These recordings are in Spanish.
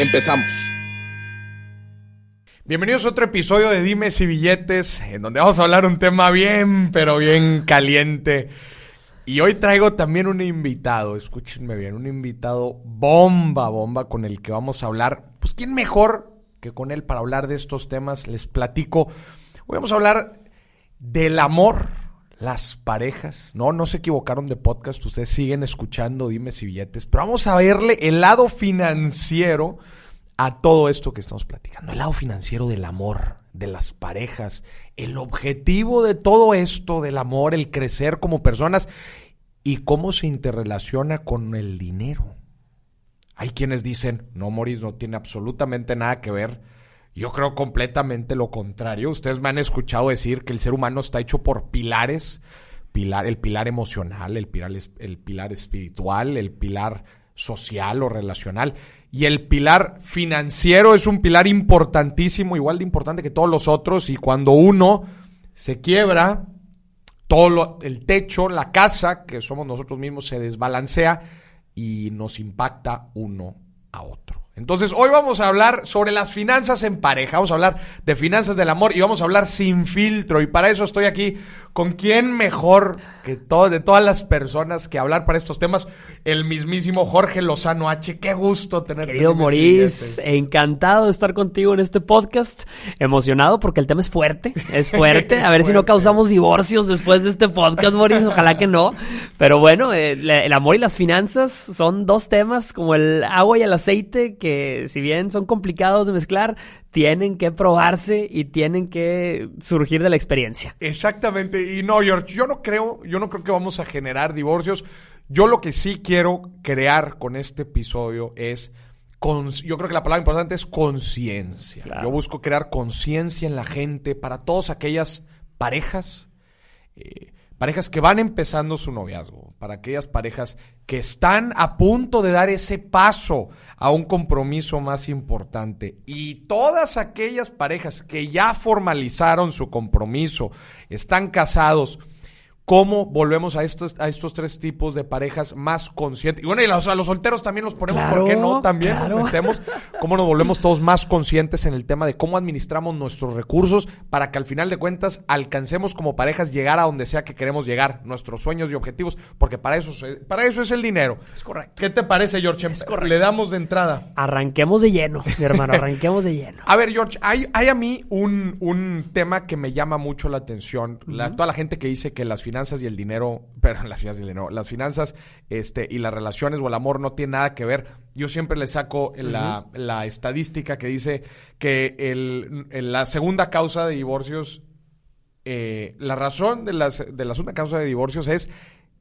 Empezamos. Bienvenidos a otro episodio de Dimes y Billetes, en donde vamos a hablar un tema bien, pero bien caliente. Y hoy traigo también un invitado, escúchenme bien, un invitado bomba, bomba, con el que vamos a hablar. Pues, ¿quién mejor que con él para hablar de estos temas? Les platico. Hoy vamos a hablar del amor, las parejas. No, no se equivocaron de podcast, ustedes siguen escuchando Dimes y Billetes, pero vamos a verle el lado financiero a todo esto que estamos platicando, el lado financiero del amor, de las parejas, el objetivo de todo esto del amor, el crecer como personas y cómo se interrelaciona con el dinero. Hay quienes dicen, no, Moris, no tiene absolutamente nada que ver. Yo creo completamente lo contrario. Ustedes me han escuchado decir que el ser humano está hecho por pilares, pilar, el pilar emocional, el pilar, el pilar espiritual, el pilar social o relacional. Y el pilar financiero es un pilar importantísimo, igual de importante que todos los otros. Y cuando uno se quiebra, todo lo, el techo, la casa, que somos nosotros mismos, se desbalancea y nos impacta uno a otro. Entonces, hoy vamos a hablar sobre las finanzas en pareja, vamos a hablar de finanzas del amor y vamos a hablar sin filtro. Y para eso estoy aquí con quién mejor que todo, de todas las personas que hablar para estos temas, el mismísimo Jorge Lozano H. Qué gusto tenerte. Querido Maurice, encantado de estar contigo en este podcast. Emocionado porque el tema es fuerte, es fuerte. A ver si no causamos divorcios después de este podcast, Maurice. Ojalá que no. Pero bueno, el, el amor y las finanzas son dos temas como el agua y el aceite que si bien son complicados de mezclar, tienen que probarse y tienen que surgir de la experiencia. Exactamente. Y no, George, yo no creo, yo no creo que vamos a generar divorcios. Yo lo que sí quiero crear con este episodio es yo creo que la palabra importante es conciencia. Claro. Yo busco crear conciencia en la gente para todas aquellas parejas, eh, parejas que van empezando su noviazgo, para aquellas parejas que están a punto de dar ese paso a un compromiso más importante. Y todas aquellas parejas que ya formalizaron su compromiso, están casados, cómo volvemos a estos, a estos tres tipos de parejas más conscientes. Y bueno, y los, a los solteros también los ponemos, Claro, ¿por qué no? También claro. nos metemos, cómo nos volvemos todos más conscientes en el tema de cómo administramos nuestros recursos para que al final de cuentas alcancemos como parejas llegar a donde sea que queremos llegar, nuestros sueños y objetivos, porque para eso, para eso es el dinero. Es correcto. ¿Qué te parece, George? Es correcto. Le damos de entrada. Arranquemos de lleno, mi hermano, arranquemos de lleno. A ver, George, hay, hay a mí un, un tema que me llama mucho la atención. La- toda la gente que dice que las finanzas y el dinero, pero las finanzas y el dinero, las finanzas este, y las relaciones o el amor no tienen nada que ver. Yo siempre le saco la, la estadística que dice que el, la segunda causa de divorcios, eh, la razón de, las, de la segunda causa de divorcios es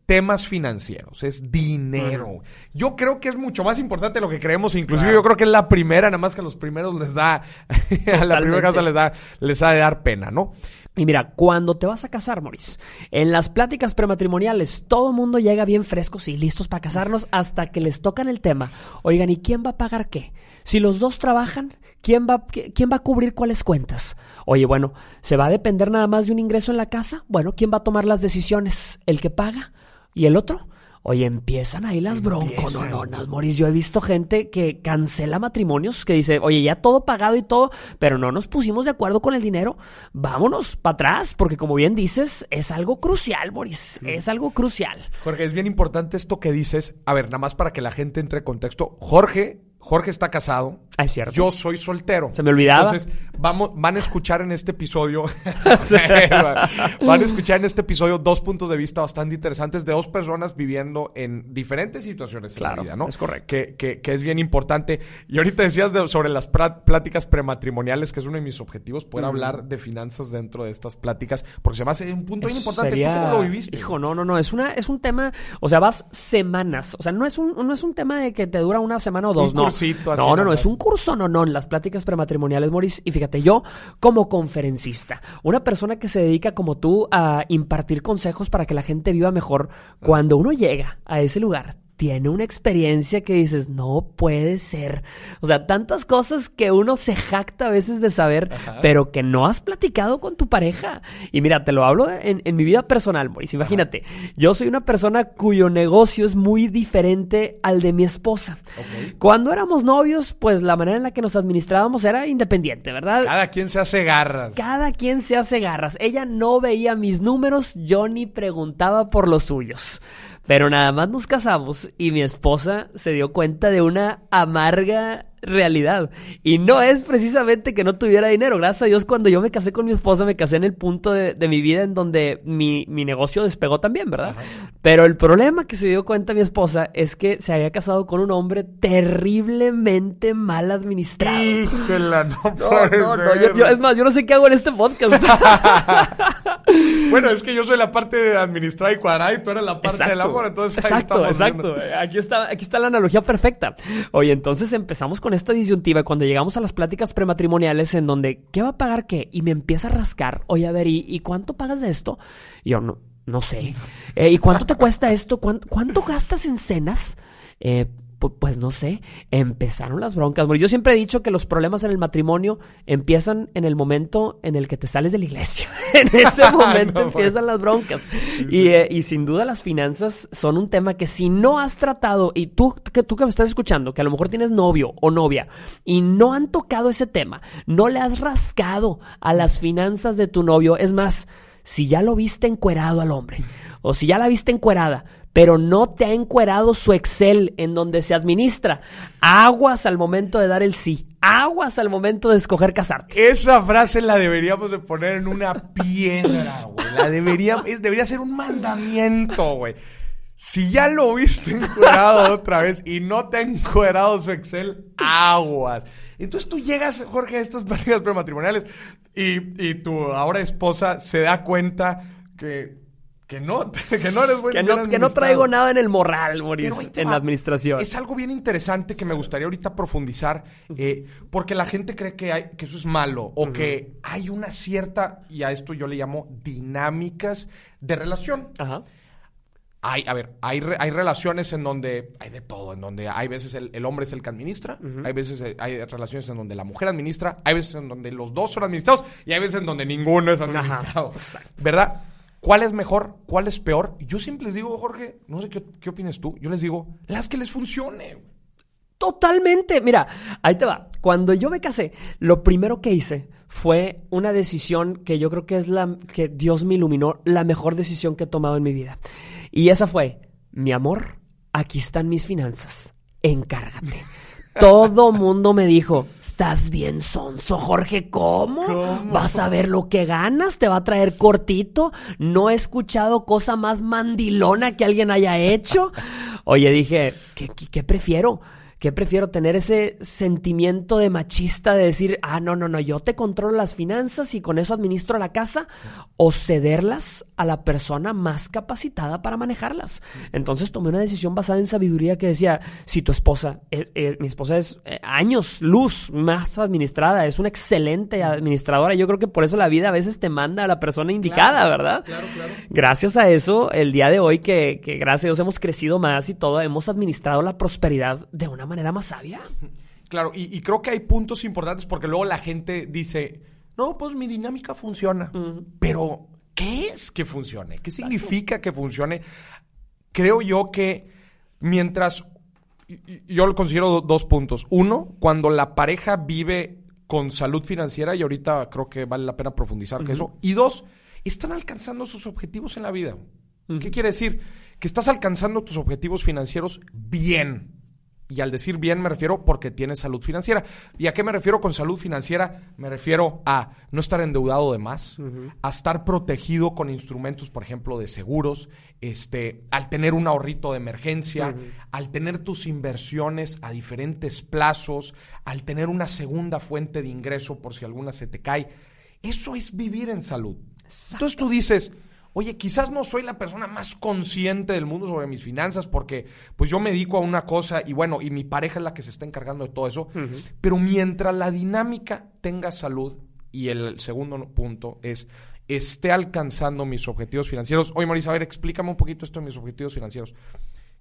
temas financieros, es dinero. Yo creo que es mucho más importante de lo que creemos, inclusive Claro. yo creo que es la primera, nada más que a los primeros les da, a la primera causa les da, les ha de dar pena, ¿no? Y mira, cuando te vas a casar, Maurice, en las pláticas prematrimoniales, todo el mundo llega bien frescos y listos para casarnos hasta que les tocan el tema. Oigan, ¿y quién va a pagar qué? Si los dos trabajan, ¿quién va, quién va a cubrir cuáles cuentas? Oye, bueno, ¿se va a depender nada más de un ingreso en la casa? Bueno, ¿quién va a tomar las decisiones? ¿El que paga? ¿Y el otro? Oye, empiezan ahí las bronconononas, Moris. Yo he visto gente que cancela matrimonios, que dice, oye, ya todo pagado y todo, pero no nos pusimos de acuerdo con el dinero. Vámonos para atrás, porque como bien dices, es algo crucial, Moris. Es algo crucial. Jorge, es bien importante esto que dices. A ver, nada más para que la gente entre en contexto. Jorge, Jorge está casado, Ah, es cierto. Yo soy soltero. Se me olvidaba. Entonces, vamos, van a escuchar en este episodio. van a escuchar en este episodio dos puntos de vista bastante interesantes de dos personas viviendo en diferentes situaciones Claro, en la vida, ¿no? es correcto. Que, que- que es bien importante. Y ahorita decías de- sobre las pláticas prematrimoniales, que es uno de mis objetivos, poder hablar de finanzas dentro de estas pláticas, porque se me hace un punto bien importante. sería- ¿Tú cómo lo viviste? Hijo, no, no, no. Es una, es un tema. O sea, vas semanas. O sea, no es un, no es un tema de que te dura una semana o dos, Un no. Cursito así, no, no, no. Es un curso, no, no. Las pláticas prematrimoniales, Moris. Y fíjate, yo, como conferencista, una persona que se dedica como tú a impartir consejos para que la gente viva mejor, cuando uno llega a ese lugar. Tiene una experiencia que dices, no puede ser. O sea, tantas cosas que uno se jacta a veces de saber, pero que no has platicado con tu pareja. Y mira, te lo hablo en, en mi vida personal, Boris. Imagínate, yo soy una persona cuyo negocio es muy diferente al de mi esposa. Cuando éramos novios, pues la manera en la que nos administrábamos era independiente, ¿verdad? Cada quien se hace garras. Cada quien se hace garras. Ella no veía mis números, yo ni preguntaba por los suyos. Pero nada más nos casamos y mi esposa se dio cuenta de una amarga realidad. Y no es precisamente que no tuviera dinero. Gracias a Dios, cuando yo me casé con mi esposa, me casé en el punto de, de mi vida en donde mi, mi negocio despegó también, ¿verdad? Pero el problema que se dio cuenta mi esposa es que se había casado con un hombre terriblemente mal administrado. Híjole, no, No, puede no, no, ser. yo- yo- es más, yo no sé qué hago en este podcast. Bueno, es que yo soy la parte de administrar y cuadrar y tú eres la parte del amor, entonces ahí exacto, exacto. viendo. Aquí está, aquí está la analogía perfecta. Oye, entonces empezamos con esta disyuntiva cuando llegamos a las pláticas prematrimoniales en donde, ¿qué va a pagar qué? Y me empieza a rascar. Oye, a ver, ¿y, cuánto pagas de esto? Y yo, no, no sé. Eh, ¿Y cuánto te cuesta esto? ¿Cuán- ¿Cuánto, gastas en cenas? Eh, pues no sé, empezaron las broncas. Bueno, yo siempre he dicho que los problemas en el matrimonio empiezan en el momento en el que te sales de la iglesia. en ese momento No, empiezan las broncas. Y, eh, y sin duda las finanzas son un tema que si no has tratado, y tú que, tú que me estás escuchando, que a lo mejor tienes novio o novia, y no han tocado ese tema, no le has rascado a las finanzas de tu novio, es más, si ya lo viste encuerado al hombre, o si ya la viste encuerada, pero no te ha encuerado su Excel en donde se administra, aguas al momento de dar el sí, aguas al momento de escoger casarte. Esa frase la deberíamos de poner en una piedra, güey. La debería, debería ser un mandamiento, güey. Si ya lo viste encuerado otra vez y no te ha encuerado su Excel, aguas. Entonces tú llegas, Jorge, a estas pláticas prematrimoniales y, y tu ahora esposa se da cuenta que, que no, que no eres buen Que no, que no administrado. traigo nada en el moral, te en va. la administración. Es algo bien interesante que me gustaría ahorita profundizar, eh, porque la gente cree que, hay, que eso es malo o que hay una cierta, y a esto yo le llamo dinámicas de relación. Ajá. Hay, a ver, hay, re- hay relaciones en donde hay de todo, en donde hay veces el, el hombre es el que administra, hay veces eh, hay relaciones en donde la mujer administra, hay veces en donde los dos son administrados y hay veces en donde ninguno es administrado. ¿Verdad? ¿Cuál es mejor? ¿Cuál es peor? Yo siempre les digo, Jorge, no sé qué, qué opinas tú, yo les digo, las que les funcione. Totalmente. Mira, ahí te va. Cuando yo me casé, lo primero que hice fue una decisión que yo creo que es la que Dios me iluminó, la mejor decisión que he tomado en mi vida. Y esa fue, mi amor, aquí están mis finanzas. Encárgate. Todo mundo me dijo, estás bien sonso, Jorge, ¿cómo? ¿Cómo? ¿Vas a ver lo que ganas? ¿Te va a traer cortito? No he escuchado cosa más mandilona que alguien haya hecho. Oye, dije, ¿qué, qué, qué prefiero? ¿Qué prefiero tener ese sentimiento de machista de decir, ah, no, no, no, yo te controlo las finanzas y con eso administro la casa? ¿O cederlas a la persona más capacitada para manejarlas? Entonces tomé una decisión basada en sabiduría que decía, si tu esposa, eh, eh, mi esposa es eh, años luz más administrada, es una excelente administradora, yo creo que por eso la vida a veces te manda a la persona indicada, ¿verdad? Claro, claro. Gracias a eso, el día de hoy que, que gracias a Dios hemos crecido más y todo, hemos administrado la prosperidad de una manera más sabia. Claro, y, y creo que hay puntos importantes porque luego la gente dice, no, pues mi dinámica funciona. Pero, ¿qué es que funcione? ¿Qué significa que funcione? Creo yo que mientras, yo lo considero do- dos puntos. Uno, cuando la pareja vive con salud financiera, y ahorita creo que vale la pena profundizar que eso. Y dos, están alcanzando sus objetivos en la vida. ¿Qué quiere decir? Que estás alcanzando tus objetivos financieros bien. Y al decir bien me refiero porque tienes salud financiera. ¿Y a qué me refiero con salud financiera? Me refiero a no estar endeudado de más, a estar protegido con instrumentos, por ejemplo, de seguros, este, al tener un ahorrito de emergencia, al tener tus inversiones a diferentes plazos, al tener una segunda fuente de ingreso por si alguna se te cae. Eso es vivir en salud. Entonces tú dices, oye, quizás no soy la persona más consciente del mundo sobre mis finanzas porque pues yo me dedico a una cosa y bueno, y mi pareja es la que se está encargando de todo eso, pero mientras la dinámica tenga salud y el segundo punto es esté alcanzando mis objetivos financieros. Oye, Marisa, a ver, explícame un poquito esto de mis objetivos financieros.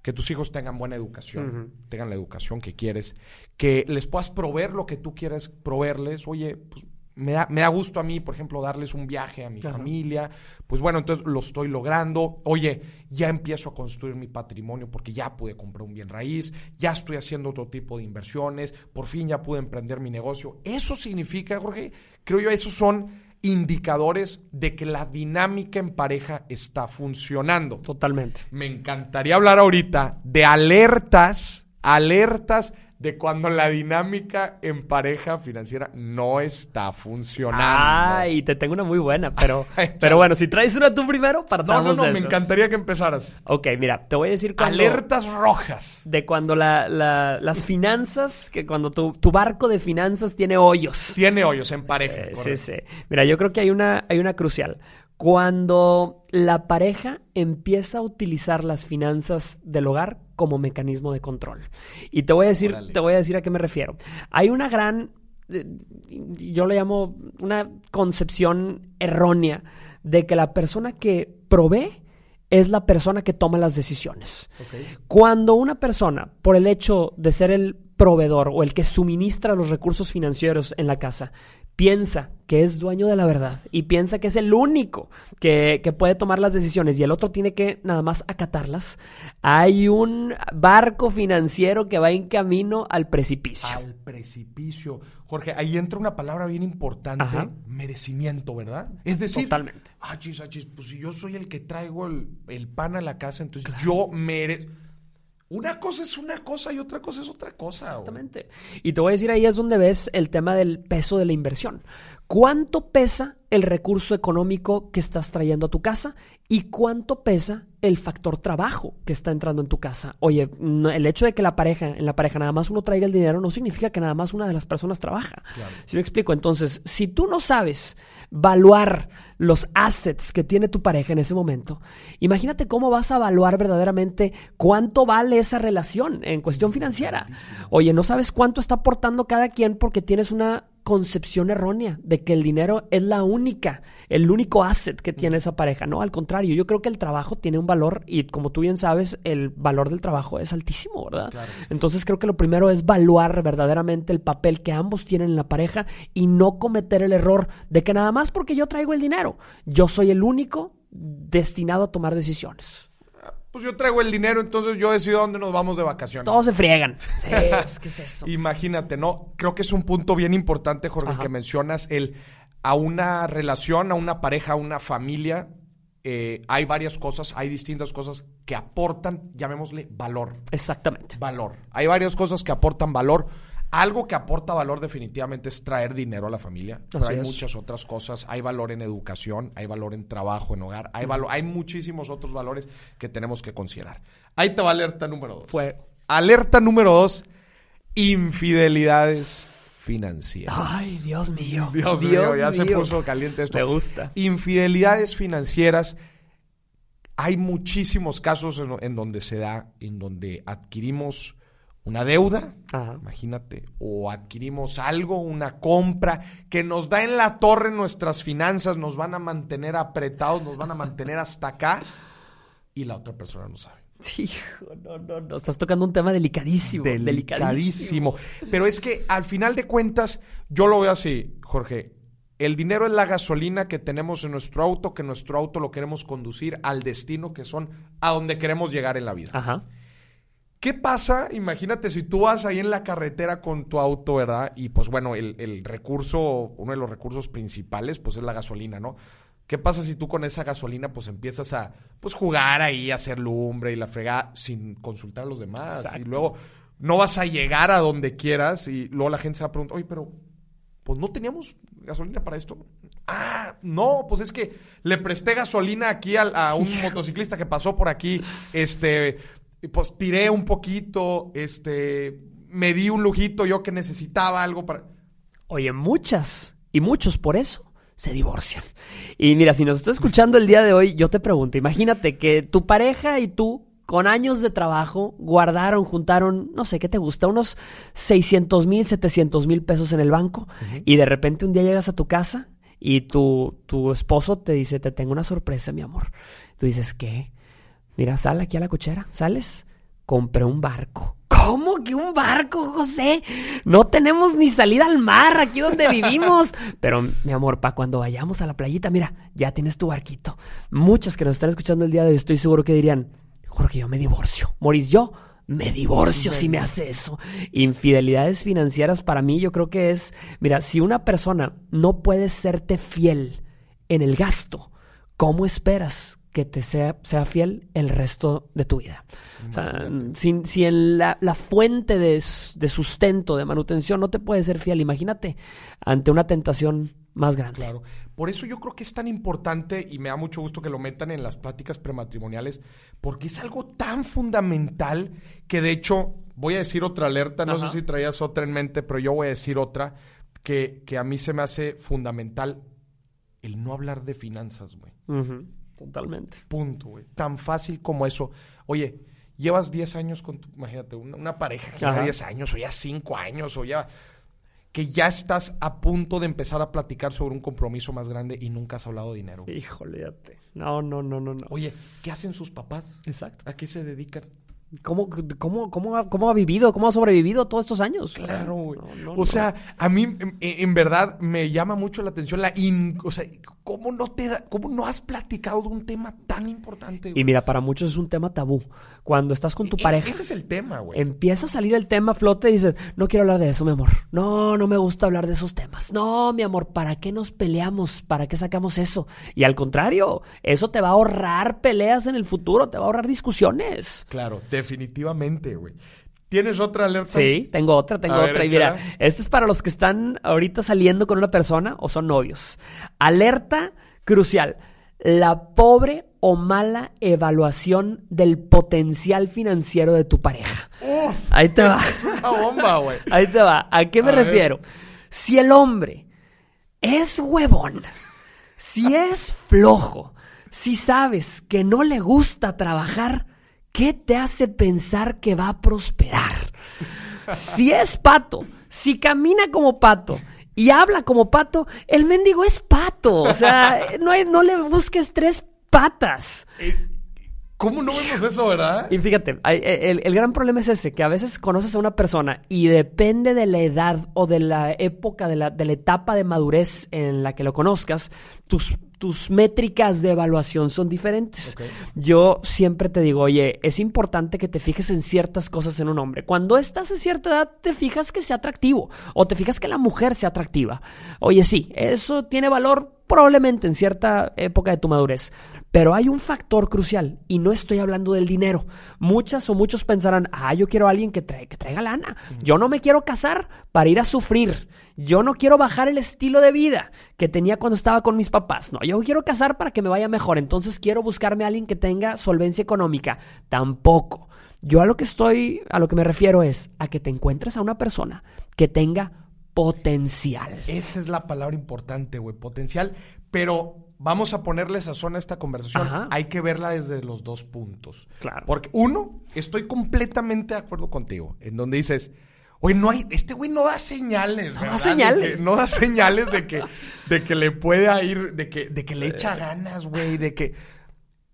Que tus hijos tengan buena educación, tengan la educación que quieres, que les puedas proveer lo que tú quieres proveerles. Oye, pues me da, me da gusto a mí, por ejemplo, darles un viaje a mi familia. Pues bueno, entonces lo estoy logrando. Oye, ya empiezo a construir mi patrimonio porque ya pude comprar un bien raíz, ya estoy haciendo otro tipo de inversiones, por fin ya pude emprender mi negocio. Eso significa, Jorge, creo yo, esos son indicadores de que la dinámica en pareja está funcionando. Totalmente. Me encantaría hablar ahorita de alertas, alertas de cuando la dinámica en pareja financiera no está funcionando. Ay, te tengo una muy buena, pero, pero bueno, si traes una tú primero, partamos No, no, no, de me esos. encantaría que empezaras. Ok, mira, te voy a decir cuando... Alertas rojas. De cuando la- la- las finanzas, que cuando tu, tu barco de finanzas tiene hoyos. Tiene hoyos en pareja. Sí, correcto. sí. Mira, yo creo que hay una, hay una crucial. Cuando la pareja empieza a utilizar las finanzas del hogar como mecanismo de control. Y te voy a decir, Órale. te voy a decir a qué me refiero. Hay una gran, eh, yo le llamo una concepción errónea de que la persona que provee es la persona que toma las decisiones. Cuando una persona, por el hecho de ser el proveedor o el que suministra los recursos financieros en la casa, piensa que es dueño de la verdad y piensa que es el único que, que puede tomar las decisiones y el otro tiene que nada más acatarlas, hay un barco financiero que va en camino al precipicio. Al precipicio. Jorge, ahí entra una palabra bien importante, Ajá. merecimiento, ¿verdad? Es decir, Totalmente. ah, chis, ah, chis, pues si yo soy el que traigo el, el pan a la casa, entonces yo merezco. Una cosa es una cosa y otra cosa es otra cosa. Exactamente. Y te voy a decir, ahí es donde ves el tema del peso de la inversión. ¿Cuánto pesa el recurso económico que estás trayendo a tu casa? ¿Y cuánto pesa el factor trabajo que está entrando en tu casa? Oye, no- el hecho de que la pareja, en la pareja nada más uno traiga el dinero no significa que nada más una de las personas trabaja. ¿Sí me explico? Entonces, si tú no sabes valuar los assets que tiene tu pareja en ese momento, imagínate cómo vas a evaluar verdaderamente cuánto vale esa relación en cuestión financiera. Oye, no sabes cuánto está aportando cada quien porque tienes una concepción errónea de que el dinero es la única, el único asset que tiene esa pareja. No, al contrario, yo creo que el trabajo tiene un valor y como tú bien sabes, el valor del trabajo es altísimo, ¿verdad? Entonces creo que lo primero es valuar verdaderamente el papel que ambos tienen en la pareja y no cometer el error de que nada más porque yo traigo el dinero, yo soy el único destinado a tomar decisiones. Pues yo traigo el dinero, entonces yo decido dónde nos vamos de vacaciones. Todos se friegan. Sí, pues, ¿qué es eso? Imagínate, ¿no? Creo que es un punto bien importante, Jorge, Ajá. que mencionas, el a una relación, a una pareja, a una familia, eh, hay varias cosas, hay distintas cosas que aportan, llamémosle valor. Exactamente. Valor. Hay varias cosas que aportan valor. Algo que aporta valor definitivamente es traer dinero a la familia. Pero hay es. muchas otras cosas. Hay valor en educación, hay valor en trabajo, en hogar. Hay, valor, hay muchísimos otros valores que tenemos que considerar. Ahí te va alerta número dos. Fue- Alerta número dos. Infidelidades financieras. Ay, Dios mío. Dios, mío, ya se puso caliente esto. Me gusta. Infidelidades financieras. Hay muchísimos casos en, en donde se da, en donde adquirimos una deuda, Ajá. imagínate, o adquirimos algo, una compra que nos da en la torre nuestras finanzas, nos van a mantener apretados, nos van a mantener hasta acá y la otra persona no sabe. Hijo, no, no, no. Estás tocando un tema delicadísimo. Delicadísimo. Pero es que al final de cuentas, yo lo veo así, Jorge. El dinero es la gasolina que tenemos en nuestro auto, que nuestro auto lo queremos conducir al destino que son a donde queremos llegar en la vida. Ajá. ¿Qué pasa? Imagínate si tú vas ahí en la carretera con tu auto, ¿verdad? Y pues bueno, el, el recurso, uno de los recursos principales, pues es la gasolina, ¿no? ¿Qué pasa si tú con esa gasolina pues empiezas a pues jugar ahí, a hacer lumbre y la fregada sin consultar a los demás? Exacto. Y luego no vas a llegar a donde quieras y luego la gente se va a preguntar, oye, pero pues no teníamos gasolina para esto. Ah, no, pues es que le presté gasolina aquí a, a un motociclista que pasó por aquí, este, y pues tiré un poquito, este, me di un lujito yo que necesitaba algo para... Oye, muchas y muchos por eso se divorcian. Y mira, si nos está escuchando el día de hoy, yo te pregunto, imagínate que tu pareja y tú, con años de trabajo, guardaron, juntaron, no sé, ¿qué te gusta? Unos 600 mil, 700 mil pesos en el banco y de repente un día llegas a tu casa y tu, tu esposo te dice, te tengo una sorpresa, mi amor. Tú dices, ¿qué? Mira, sal aquí a la cochera, ¿sales? Compré un barco. ¿Cómo que un barco, José? No tenemos ni salida al mar aquí donde vivimos. Pero, mi amor, para cuando vayamos a la playita, mira, ya tienes tu barquito. Muchas que nos están escuchando el día de hoy, estoy seguro que dirían, Jorge, yo me divorcio. Moris, yo me divorcio si me hace eso. Infidelidades financieras para mí yo creo que es, mira, si una persona no puede serte fiel en el gasto, ¿cómo esperas que te sea, sea fiel el resto de tu vida? O sea, si, si en la, la fuente de, de sustento, de manutención, no te puede ser fiel, imagínate, ante una tentación más grande. Claro. Por eso yo creo que es tan importante y me da mucho gusto que lo metan en las pláticas prematrimoniales, porque es algo tan fundamental que de hecho voy a decir otra alerta, no Ajá. sé si traías otra en mente, pero yo voy a decir otra que, que a mí se me hace fundamental el no hablar de finanzas, güey. Totalmente. Punto, güey. Tan fácil como eso. Oye, llevas 10 años con tu, imagínate, una, una pareja que lleva Ajá. 10 años o ya 5 años o ya que ya estás a punto de empezar a platicar sobre un compromiso más grande y nunca has hablado de dinero. Híjole. No, no, no, no, no. Oye, ¿qué hacen sus papás? Exacto. ¿A qué se dedican? ¿Cómo, cómo, cómo, ha, cómo ha vivido, cómo ha sobrevivido todos estos años? Claro, güey. No, no, o no. sea, a mí en, en verdad me llama mucho la atención la in, o sea, cómo no te da, cómo no has platicado de un tema tan importante. güey? Y mira, para muchos es un tema tabú. Cuando estás con tu Es- pareja, ese es el tema, güey. empieza a salir el tema a flote y dices, no quiero hablar de eso, mi amor. No, no me gusta hablar de esos temas. No, mi amor, ¿para qué nos peleamos? ¿Para qué sacamos eso? Y al contrario, eso te va a ahorrar peleas en el futuro, te va a ahorrar discusiones. Claro, definitivamente, güey. ¿Tienes otra alerta? Sí, tengo otra, tengo A ver, otra. y mira, este es para los que están ahorita saliendo con una persona o son novios. Alerta crucial. La pobre o mala evaluación del potencial financiero de tu pareja. Uf, Ahí te va. es una bomba, güey. Ahí te va. ¿A qué me A ver. refiero? Si el hombre es huevón, si es flojo, si sabes que no le gusta trabajar, ¿qué te hace pensar que va a prosperar? Si es pato, si camina como pato y habla como pato, el mendigo es pato. O sea, no, hay- no le busques tres patas. Eh, ¿Cómo no vemos eso, verdad? Y fíjate, hay- e, el, el gran problema es ese, que a veces conoces a una persona y depende de la edad o de la época, de la, de la etapa de madurez en la que lo conozcas, tus, tus métricas de evaluación son diferentes. Yo siempre te digo, oye, es importante que te fijes en ciertas cosas en un hombre. Cuando estás en cierta edad, te fijas que sea atractivo o te fijas que la mujer sea atractiva. Oye, sí, eso tiene valor probablemente en cierta época de tu madurez. Pero hay un factor crucial y no estoy hablando del dinero. Muchas o muchos pensarán, ah, yo quiero a alguien que, que traiga lana. Yo no me quiero casar para ir a sufrir. Yo no quiero bajar el estilo de vida que tenía cuando estaba con mis papás. No, yo quiero casar para que me vaya mejor. Entonces quiero buscarme a alguien que tenga solvencia económica. Tampoco. Yo a lo que estoy, a lo que me refiero es a que te encuentres a una persona que tenga potencial. Esa es la palabra importante, güey, potencial. Pero vamos a ponerle sazón a esta conversación. Ajá. Hay que verla desde los dos puntos. Claro. Porque uno, estoy completamente de acuerdo contigo, en donde dices, oye, no hay, este güey no da señales, da ¿verdad? señales. De que- no da señales de que, de que le pueda ir, de que, de que le echa ganas, güey, de que...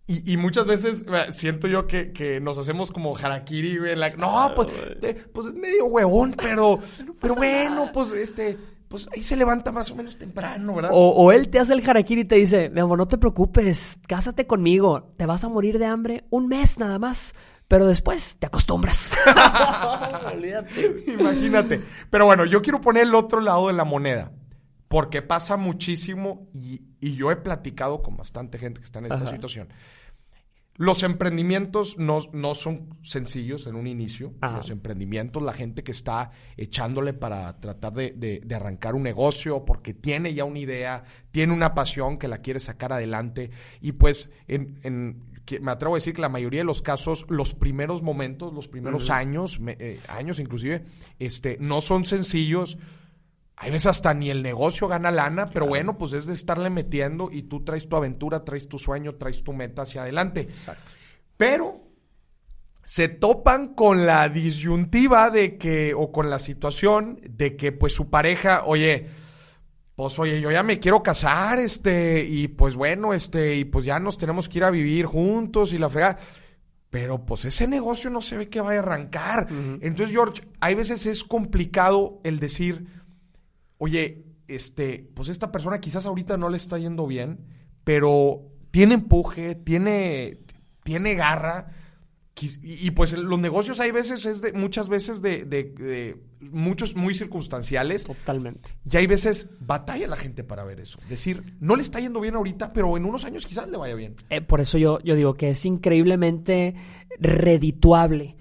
Y, y muchas veces siento yo que, que nos hacemos como harakiri, güey. la- no, pues, de- pues es medio huevón, pero, pero bueno, pues este, pues ahí se levanta más o menos temprano, ¿verdad? O, o él te hace el harakiri y te dice, mi amor, no te preocupes, cásate conmigo, te vas a morir de hambre un mes nada más, pero después te acostumbras. Olvídate. Imagínate. Pero bueno, yo quiero poner el otro lado de la moneda. Porque pasa muchísimo y, y yo he platicado con bastante gente que está en esta Ajá. situación. Los emprendimientos no, no son sencillos en un inicio. Ajá. Los emprendimientos, la gente que está echándole para tratar de, de- de arrancar un negocio porque tiene ya una idea, tiene una pasión que la quiere sacar adelante. Y pues, en, en- que me atrevo a decir que la mayoría de los casos, los primeros momentos, los primeros años, me- eh, años inclusive, este, no son sencillos. Hay veces hasta ni el negocio gana lana, pero bueno, pues es de estarle metiendo y tú traes tu aventura, traes tu sueño, traes tu meta hacia adelante. Exacto. Pero se topan con la disyuntiva de que, o con la situación de que pues su pareja, oye, pues oye, yo ya me quiero casar, este, y pues bueno, este, y pues ya nos tenemos que ir a vivir juntos y la fregada. Pero pues ese negocio no se ve que vaya a arrancar. Entonces, George, hay veces es complicado el decir, oye, este, pues esta persona quizás ahorita no le está yendo bien, pero tiene empuje, tiene, tiene garra. y, pues los negocios hay veces, es de, muchas veces de, de- de muchos muy circunstanciales. Totalmente. Y hay veces batalla la gente para ver eso. Decir, no le está yendo bien ahorita, pero en unos años quizás le vaya bien. Eh, por eso yo, yo digo que es increíblemente redituable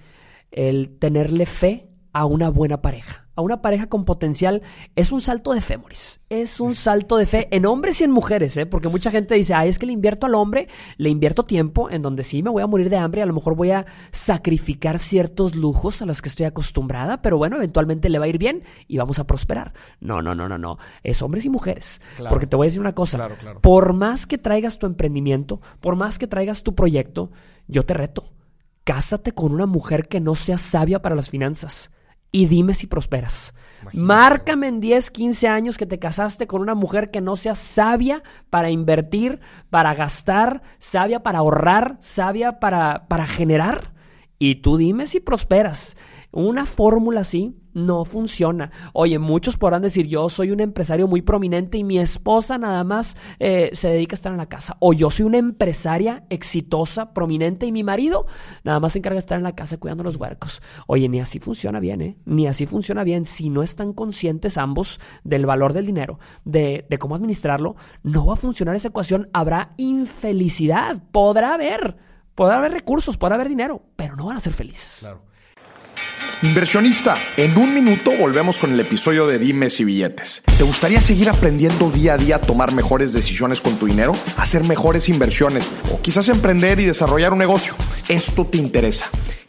el tenerle fe a una buena pareja. A una pareja con potencial es un salto de fe, Moris. Es un salto de fe en hombres y en mujeres, ¿eh? Porque mucha gente dice, ay, es que le invierto al hombre, le invierto tiempo en donde sí me voy a morir de hambre, a lo mejor voy a sacrificar ciertos lujos a los que estoy acostumbrada, pero bueno, eventualmente le va a ir bien y vamos a prosperar. No, no, no, no, no. Es hombres y mujeres. Claro. Porque te voy a decir una cosa. Claro, claro. Por más que traigas tu emprendimiento, por más que traigas tu proyecto, yo te reto. Cásate con una mujer que no sea sabia para las finanzas. Y dime si prosperas. Imagínate. Márcame en 10, 15 años que te casaste con una mujer que no sea sabia para invertir, para gastar, sabia para ahorrar, sabia para, para generar. Y tú dime si prosperas. Una fórmula así no funciona. Oye, muchos podrán decir, yo soy un empresario muy prominente y mi esposa nada más eh, se dedica a estar en la casa. O yo soy una empresaria exitosa, prominente y mi marido nada más se encarga de estar en la casa cuidando los huercos. Oye, ni así funciona bien, ¿eh? Ni así funciona bien. Si no están conscientes ambos del valor del dinero, de, de cómo administrarlo, no va a funcionar esa ecuación. Habrá infelicidad. Podrá haber. Podrá haber recursos, podrá haber dinero, pero no van a ser felices. Claro. Inversionista, en un minuto volvemos con el episodio de Dimes y Billetes. ¿Te gustaría seguir aprendiendo día a día a tomar mejores decisiones con tu dinero? Hacer mejores inversiones o quizás emprender y desarrollar un negocio. Esto te interesa.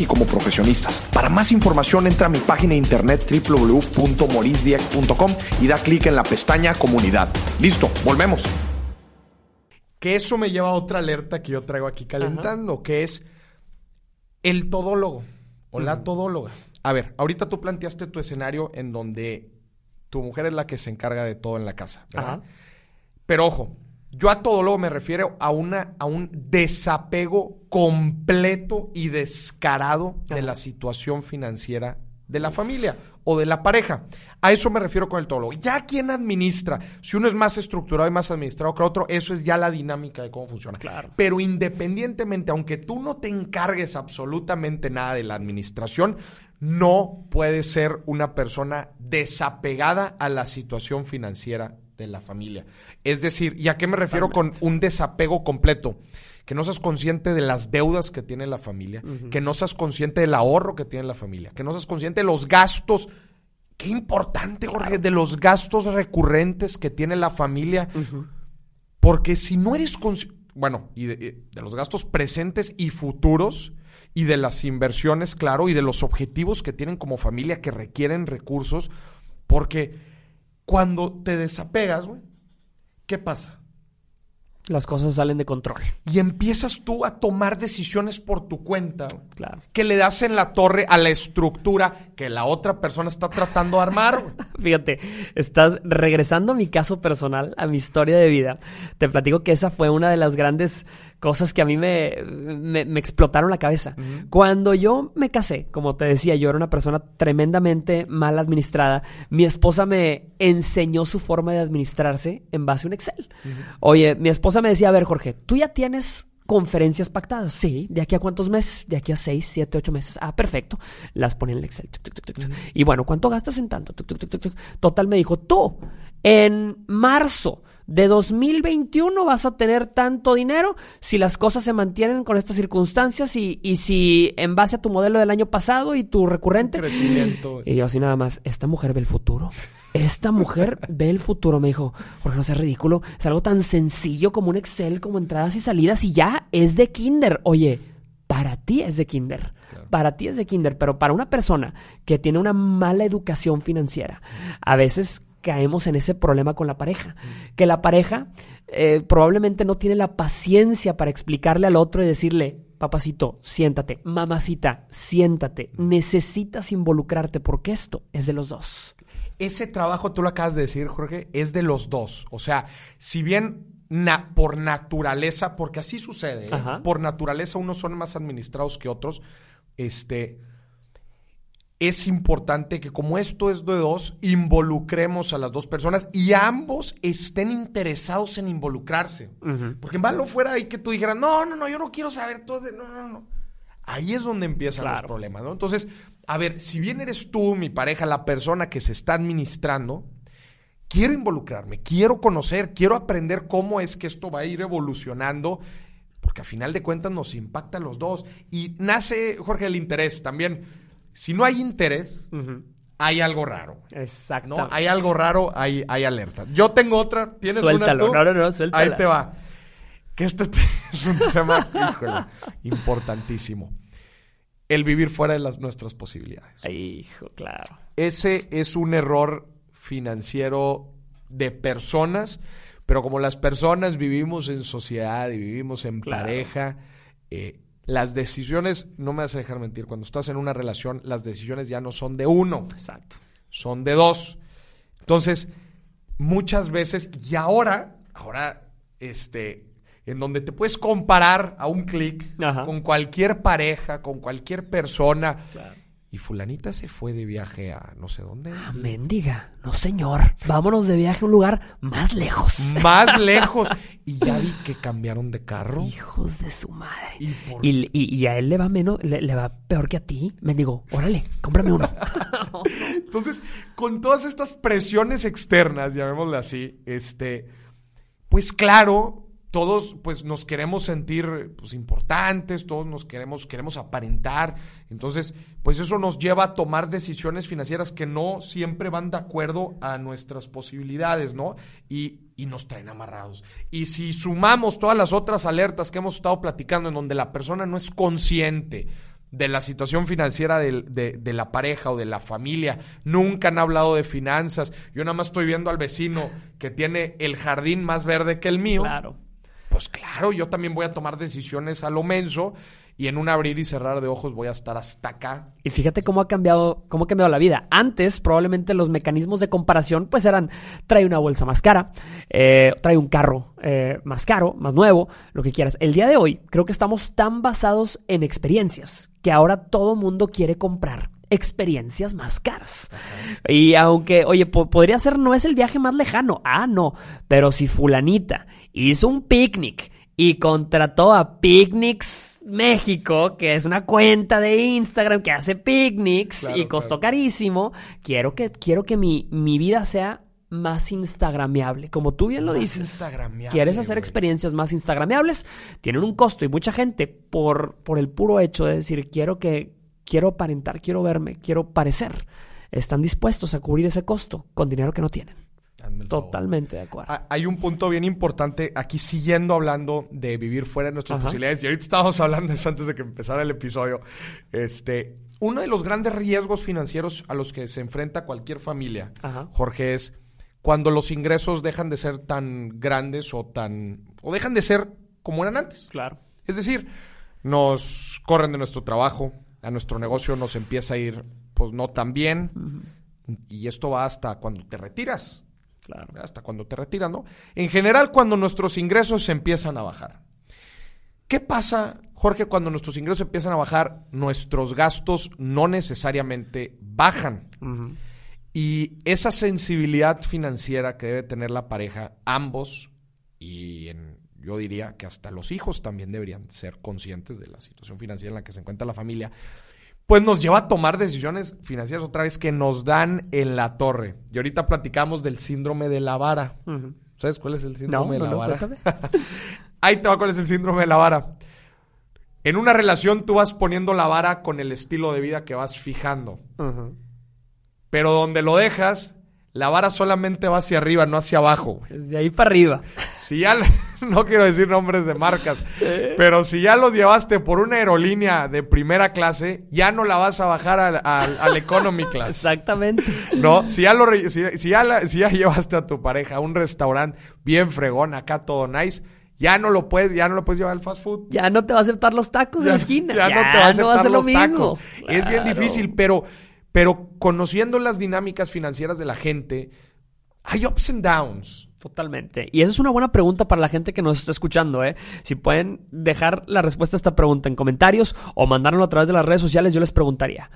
y como profesionistas. Para más información entra a mi página de internet www.morisdieck.com y da clic en la pestaña comunidad. Listo, volvemos. Que eso me lleva a otra alerta que yo traigo aquí calentando, que es el todólogo o la todóloga. A ver, ahorita tú planteaste tu escenario en donde tu mujer es la que se encarga de todo en la casa, ¿verdad? Ajá. Pero ojo, yo a todólogo me refiero a, una, a un desapego completo y descarado de la situación financiera de la familia o de la pareja. A eso me refiero con el todólogo. Ya quien administra, si uno es más estructurado y más administrado que otro, eso es ya la dinámica de cómo funciona. Claro. Pero independientemente, aunque tú no te encargues absolutamente nada de la administración, no puedes ser una persona desapegada a la situación financiera de la familia. Es decir, ¿y a qué me refiero con un desapego completo? Que no seas consciente de las deudas que tiene la familia, que no seas consciente del ahorro que tiene la familia, que no seas consciente de los gastos. Qué importante, Jorge, de los gastos recurrentes que tiene la familia. Porque si no eres consciente, bueno, y de, de los gastos presentes y futuros, y de las inversiones, claro, y de los objetivos que tienen como familia que requieren recursos, porque cuando te desapegas, güey, ¿qué pasa? Las cosas salen de control. Y empiezas tú a tomar decisiones por tu cuenta, Claro. que le das en la torre a la estructura que la otra persona está tratando de armar. Fíjate, estás regresando a mi caso personal, a mi historia de vida. Te platico que esa fue una de las grandes cosas que a mí me, me, explotaron la cabeza. Cuando yo me casé, como te decía, yo era una persona tremendamente mal administrada. Mi esposa me enseñó su forma de administrarse en base a un Excel. Oye, mi esposa me decía, a ver, Jorge, tú ya tienes conferencias pactadas. Sí, ¿de aquí a cuántos meses? De aquí a seis, siete, ocho meses. Ah, perfecto. Las ponía en el Excel. Y bueno, ¿cuánto gastas en tanto? Total, me dijo, tú, en marzo de 2021 vas a tener tanto dinero si las cosas se mantienen con estas circunstancias y, y si en base a tu modelo del año pasado y tu recurrente. Crecimiento. Y yo así nada más, esta mujer ve el futuro. Esta mujer ve el futuro, me dijo. Jorge, no sea ridículo. Es algo tan sencillo como un Excel, como entradas y salidas y ya es de kinder. Oye, para ti es de kinder. Para ti es de kinder, pero para una persona que tiene una mala educación financiera, a veces caemos en ese problema con la pareja. Que la pareja eh, probablemente no tiene la paciencia para explicarle al otro y decirle, papacito, siéntate, mamacita, siéntate, necesitas involucrarte porque esto es de los dos. Ese trabajo, tú lo acabas de decir, Jorge, es de los dos. O sea, si bien por naturaleza, porque así sucede, ¿eh? por naturaleza unos son más administrados que otros, este es importante que como esto es de dos, involucremos a las dos personas y ambos estén interesados en involucrarse. Porque malo fuera ahí que tú dijeras, no, no, no, yo no quiero saber todo. De... No, no, no. Ahí es donde empiezan los problemas, ¿no? Entonces, a ver, si bien eres tú, mi pareja, la persona que se está administrando, quiero involucrarme, quiero conocer, quiero aprender cómo es que esto va a ir evolucionando, porque a final de cuentas nos impacta a los dos. Y nace, Jorge, el interés también si no hay interés, hay algo raro. Exacto. ¿no? Hay algo raro, hay, hay alerta. Yo tengo otra. ¿Tienes suéltalo. una tú? No, no, no. Ahí te va. Que este es un tema, híjole, importantísimo. El vivir fuera de las, nuestras posibilidades. Hijo, claro. Ese es un error financiero de personas, pero como las personas vivimos en sociedad y vivimos en pareja, eh, las decisiones, no me vas a dejar mentir, cuando estás en una relación, las decisiones ya no son de uno. Exacto. Son de dos. Entonces, muchas veces, y ahora, ahora, este, en donde te puedes comparar a un clic con cualquier pareja, con cualquier persona. Claro. Y fulanita se fue de viaje a no sé dónde. Ah, mendiga. No, señor. Vámonos de viaje a un lugar más lejos. Más lejos. Y ya vi que cambiaron de carro. Hijos de su madre. Y, a él le va menos, le, va peor que a ti. Mendigo, órale, cómprame uno. Entonces, con todas estas presiones externas, llamémosle así, este, pues claro, todos pues nos queremos sentir pues importantes, todos nos queremos queremos aparentar. Entonces, pues eso nos lleva a tomar decisiones financieras que no siempre van de acuerdo a nuestras posibilidades, ¿no? Y, nos traen amarrados. Y si sumamos todas las otras alertas que hemos estado platicando en donde la persona no es consciente de la situación financiera de, de, la pareja o de la familia. Nunca han hablado de finanzas. Yo nada más estoy viendo al vecino que tiene el jardín más verde que el mío. Claro pues claro, yo también voy a tomar decisiones a lo menso y en un abrir y cerrar de ojos voy a estar hasta acá. Y fíjate cómo ha cambiado, cómo ha cambiado la vida. Antes, probablemente los mecanismos de comparación, pues eran, trae una bolsa más cara, eh, trae un carro eh, más caro, más nuevo, lo que quieras. El día de hoy, creo que estamos tan basados en experiencias que ahora todo mundo quiere comprar experiencias más caras. Y aunque, oye, podría ser, no es el viaje más lejano. Ah, no. Pero si fulanita hizo un picnic y contrató a Picnics México, que es una cuenta de Instagram que hace picnics y costó carísimo, quiero que, quiero que mi, mi vida sea más instagramiable. Como tú bien lo dices. Quieres hacer experiencias más instagramiables, tienen un costo y mucha gente por, por el puro hecho de decir quiero que quiero aparentar, quiero verme, quiero parecer, están dispuestos a cubrir ese costo con dinero que no tienen. Totalmente de acuerdo. Ah, hay un punto bien importante aquí, siguiendo hablando de vivir fuera de nuestras posibilidades. Y ahorita estábamos hablando de eso antes de que empezara el episodio. Este, uno de los grandes riesgos financieros a los que se enfrenta cualquier familia, Jorge, es cuando los ingresos dejan de ser tan grandes o tan. o dejan de ser como eran antes. Claro. Es decir, nos corren de nuestro trabajo, a nuestro negocio nos empieza a ir pues no tan bien. y esto va hasta cuando te retiras, Claro. hasta cuando te retiras, ¿no? En general, cuando nuestros ingresos se empiezan a bajar. ¿Qué pasa, Jorge, cuando nuestros ingresos empiezan a bajar? Nuestros gastos no necesariamente bajan. Y esa sensibilidad financiera que debe tener la pareja, ambos, y en- yo diría que hasta los hijos también deberían ser conscientes de la situación financiera en la que se encuentra la familia, pues nos lleva a tomar decisiones financieras otra vez que nos dan en la torre. Y ahorita platicamos del síndrome de la vara. ¿Sabes cuál es el síndrome no, de la no, vara? Ahí te va cuál es el síndrome de la vara. En una relación tú vas poniendo la vara con el estilo de vida que vas fijando. Pero donde lo dejas, la vara solamente va hacia arriba, no hacia abajo. güey. Desde ahí para arriba. Si ya, no quiero decir nombres de marcas, pero si ya los llevaste por una aerolínea de primera clase, ya no la vas a bajar al, al- al economy class. Exactamente. No, si ya, lo, si, si ya la- si ya llevaste a tu pareja a un restaurante bien fregón, acá todo nice, ya no lo puedes, ya no lo puedes llevar al fast food. Ya no te va a aceptar los tacos de la esquina. ya no te va a aceptar los tacos. Es bien difícil, pero, pero conociendo las dinámicas financieras de la gente, hay ups and downs. Totalmente. Y esa es una buena pregunta para la gente que nos está escuchando, ¿eh? Si pueden dejar la respuesta a esta pregunta en comentarios o mandárnoslo a través de las redes sociales, yo les preguntaría.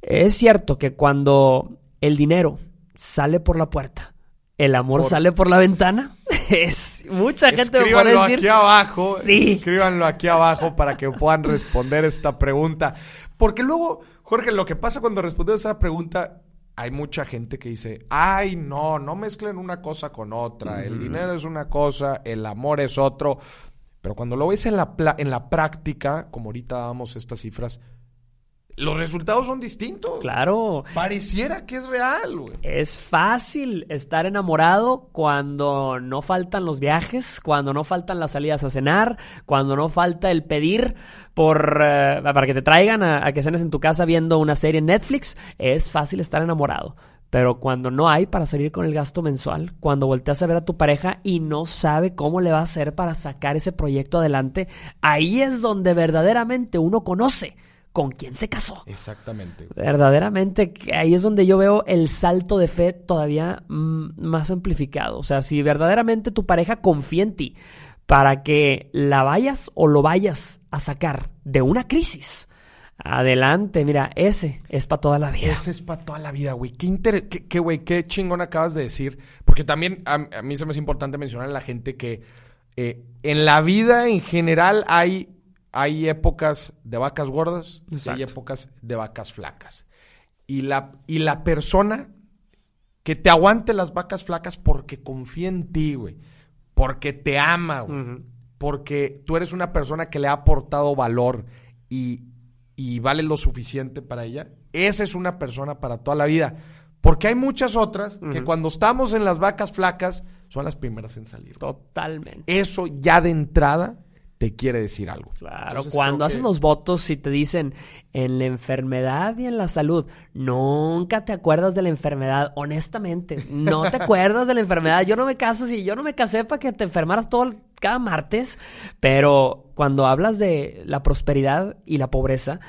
¿Es cierto que cuando el dinero sale por la puerta, el amor Por- sale por la ventana? Es mucha gente me puede Escríbanlo decir. aquí abajo. Sí. Escríbanlo aquí abajo para que puedan responder esta pregunta. Porque luego, Jorge, lo que pasa cuando respondes esa pregunta, hay mucha gente que dice, ay, no, no mezclen una cosa con otra. El dinero es una cosa, el amor es otro. Pero cuando lo ves en la, pla- en la práctica, como ahorita damos estas cifras, los resultados son distintos. Claro. Pareciera que es real, güey. Es fácil estar enamorado cuando no faltan los viajes, cuando no faltan las salidas a cenar, cuando no falta el pedir por eh, para que te traigan a, a que cenes en tu casa viendo una serie en Netflix. Es fácil estar enamorado. Pero cuando no hay para salir con el gasto mensual, cuando volteas a ver a tu pareja y no sabe cómo le va a hacer para sacar ese proyecto adelante, ahí es donde verdaderamente uno conoce con quién se casó. Exactamente. Verdaderamente, ahí es donde yo veo el salto de fe todavía mm, más amplificado. O sea, si verdaderamente tu pareja confía en ti para que la vayas o lo vayas a sacar de una crisis, adelante, mira, ese es para toda la vida. Ese es para toda la vida, güey. Qué, inter- qué, qué, güey, qué chingón acabas de decir. Porque también a, a mí se me es importante mencionar a la gente que eh, en la vida en general hay, hay épocas de vacas gordas y hay épocas de vacas flacas. Y la, y la persona que te aguante las vacas flacas porque confía en ti, güey. Porque te ama, güey. Porque tú eres una persona que le ha aportado valor y, y vale lo suficiente para ella. Esa es una persona para toda la vida. Porque hay muchas otras que cuando estamos en las vacas flacas son las primeras en salir. Totalmente. Eso ya de entrada te quiere decir algo. Claro, Entonces, cuando haces que- los votos y te dicen en la enfermedad y en la salud, nunca te acuerdas de la enfermedad, honestamente, no te acuerdas de la enfermedad. Yo no me caso si yo no me casé para que te enfermaras todo el- cada martes, pero cuando hablas de la prosperidad y la pobreza,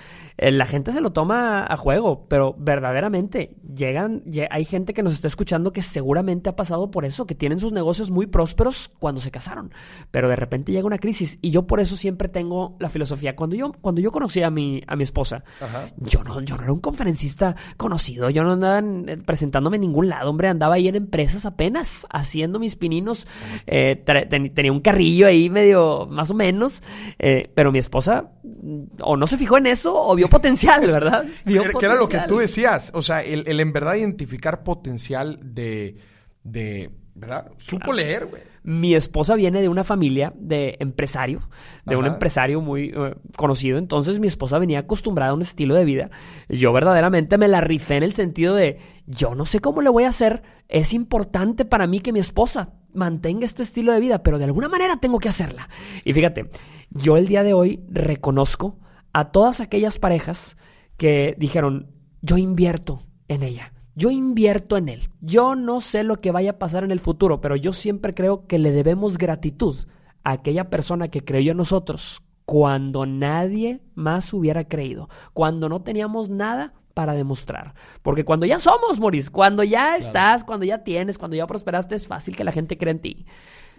la gente se lo toma a juego, pero verdaderamente llegan, lle- hay gente que nos está escuchando que seguramente ha pasado por eso, que tienen sus negocios muy prósperos cuando se casaron, pero de repente llega una crisis y yo por eso siempre tengo la filosofía. Cuando yo, cuando yo conocí a mi, a mi esposa, Ajá. yo no, yo no era un conferencista conocido, yo no andaba eh, presentándome en ningún lado, hombre, andaba ahí en empresas apenas, haciendo mis pininos, eh, ten- tenía un carrillo ahí medio, más o menos, eh, pero mi esposa mm, o no se fijó en eso o vio potencial, ¿verdad? Vio Que, era lo que tú decías. O sea, el, el en verdad identificar potencial de. de ¿Verdad? Supo leer, güey. Mi esposa viene de una familia de empresario, de un empresario muy eh, conocido. Entonces mi esposa venía acostumbrada a un estilo de vida. Yo verdaderamente me la rifé en el sentido de, yo no sé cómo le voy a hacer. Es importante para mí que mi esposa mantenga este estilo de vida, pero de alguna manera tengo que hacerla. Y fíjate, yo el día de hoy reconozco a todas aquellas parejas que dijeron, yo invierto en ella. Yo invierto en él. Yo no sé lo que vaya a pasar en el futuro, pero yo siempre creo que le debemos gratitud a aquella persona que creyó en nosotros cuando nadie más hubiera creído. Cuando no teníamos nada, para demostrar. Porque cuando ya somos, Moris, cuando ya estás, cuando ya tienes, cuando ya prosperaste, es fácil que la gente crea en ti.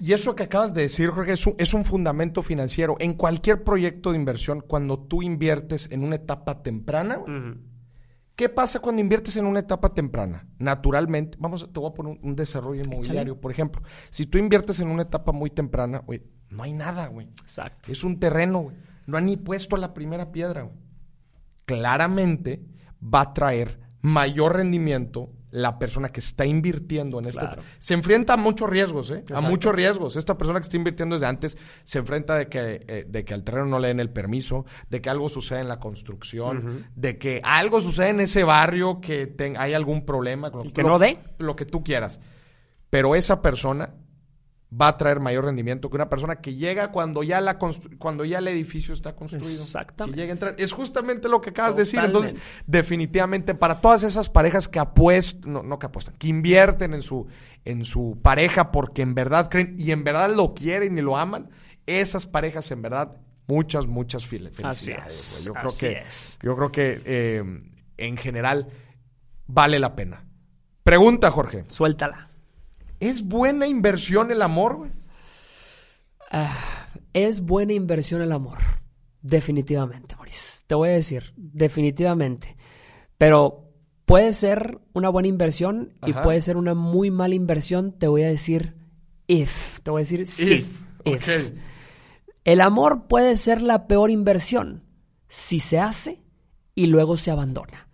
Y eso que acabas de decir, Jorge, es un, es un fundamento financiero. En cualquier proyecto de inversión, cuando tú inviertes en una etapa temprana, ¿qué pasa cuando inviertes en una etapa temprana? Naturalmente, vamos, te voy a poner un, un desarrollo inmobiliario, por ejemplo. Si tú inviertes en una etapa muy temprana, güey, no hay nada, güey. Exacto. Es un terreno, güey. No han ni puesto la primera piedra, güey. Claramente va a traer mayor rendimiento la persona que está invirtiendo en esto. Claro. Se enfrenta a muchos riesgos, ¿eh? A muchos riesgos. Esta persona que está invirtiendo desde antes se enfrenta de que, eh, de que al terreno no le den el permiso, de que algo sucede en la construcción, de que algo sucede en ese barrio, que hay algún problema. con lo Y que lo- no dé. Lo que tú quieras. Pero esa persona va a traer mayor rendimiento que una persona que llega cuando ya la cuando ya el edificio está construido. Exactamente. Que llega a entrar. Es justamente lo que acabas de decir. Entonces, definitivamente, para todas esas parejas que apuestan, no, no que apuestan, que invierten en su, en su pareja porque en verdad creen y en verdad lo quieren y lo aman, esas parejas en verdad, muchas, muchas fil- Así felicidades. es. Yo creo así que, es. yo creo que eh, en general vale la pena. Pregunta, Jorge. Suéltala. ¿Es buena inversión el amor, güey? Es buena inversión el amor. Definitivamente, Maurice. Te voy a decir, definitivamente. Pero puede ser una buena inversión y puede ser una muy mala inversión. Te voy a decir if. Te voy a decir. If. If. El amor puede ser la peor inversión si se hace y luego se abandona.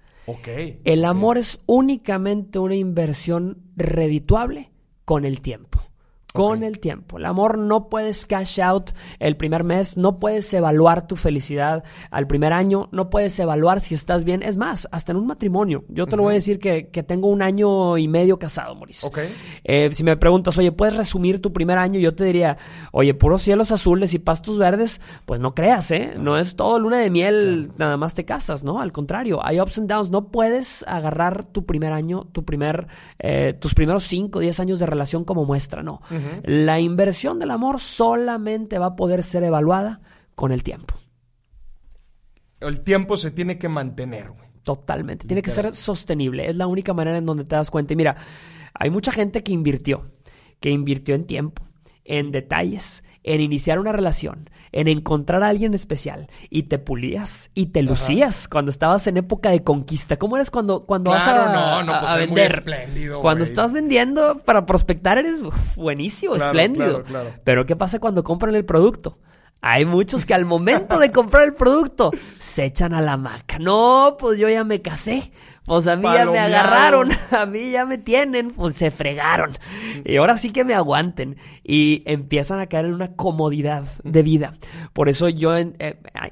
El amor es únicamente una inversión redituable con el tiempo. Con el tiempo. El amor no puedes cash out el primer mes, no puedes evaluar tu felicidad al primer año, no puedes evaluar si estás bien. Es más, hasta en un matrimonio. Yo te lo voy a decir que, que tengo un año y medio casado, Maurice. Ok. Eh, si me preguntas, oye, ¿puedes resumir tu primer año? Yo te diría, oye, puros cielos azules y pastos verdes, pues no creas, ¿eh? No es todo luna de miel, nada más te casas, ¿no? Al contrario, hay ups and downs. No puedes agarrar tu primer año, tu primer, eh, tus primeros 5 o 10 años de relación como muestra, no. La inversión del amor solamente va a poder ser evaluada con el tiempo. El tiempo se tiene que mantener, güey. Totalmente. Tiene que ser sostenible. Es la única manera en donde te das cuenta. Y mira, hay mucha gente que invirtió, que invirtió en tiempo, en detalles, en iniciar una relación, en encontrar a alguien especial y te pulías y te lucías cuando estabas en época de conquista. ¿Cómo eres cuando, cuando Claro, vas a, no, no, pues a vender? cuando estás vendiendo para prospectar eres uf, buenísimo, Claro, espléndido. claro, claro. Pero ¿qué pasa cuando compran el producto? Hay muchos que al momento de comprar el producto se echan a la maca. No, pues yo ya me casé. Pues a mí ya me agarraron, a mí ya me tienen, pues se fregaron. Y ahora sí que me aguanten. Y empiezan a caer en una comodidad de vida. Por eso yo eh,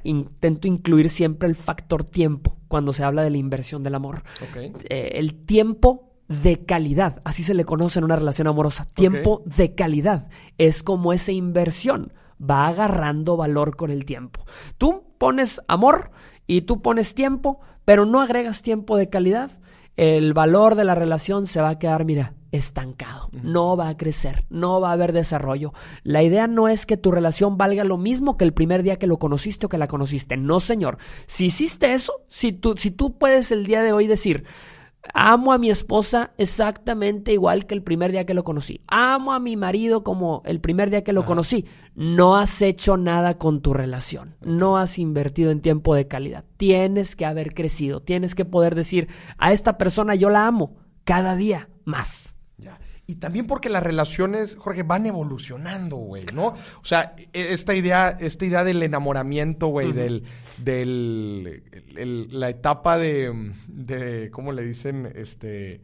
intento incluir siempre el factor tiempo cuando se habla de la inversión del amor. Ok. Eh, el tiempo de calidad, así se le conoce en una relación amorosa. Tiempo de calidad. Es como esa inversión va agarrando valor con el tiempo. Tú pones amor y tú pones tiempo, pero no agregas tiempo de calidad. El valor de la relación se va a quedar, mira, estancado. No va a crecer, no va a haber desarrollo. La idea no es que tu relación valga lo mismo que el primer día que lo conociste o que la conociste. No, señor. Si hiciste eso, si tú, si tú puedes el día de hoy decir, Amo a mi esposa exactamente igual que el primer día que lo conocí. Amo a mi marido como el primer día que lo conocí. No has hecho nada con tu relación. No has invertido en tiempo de calidad. Tienes que haber crecido. Tienes que poder decir, a esta persona yo la amo cada día más. Y también porque las relaciones, Jorge, van evolucionando, güey, ¿no? O sea, e- esta idea, esta idea del enamoramiento, güey, del, del el- el- la etapa de, de, ¿cómo le dicen? Este,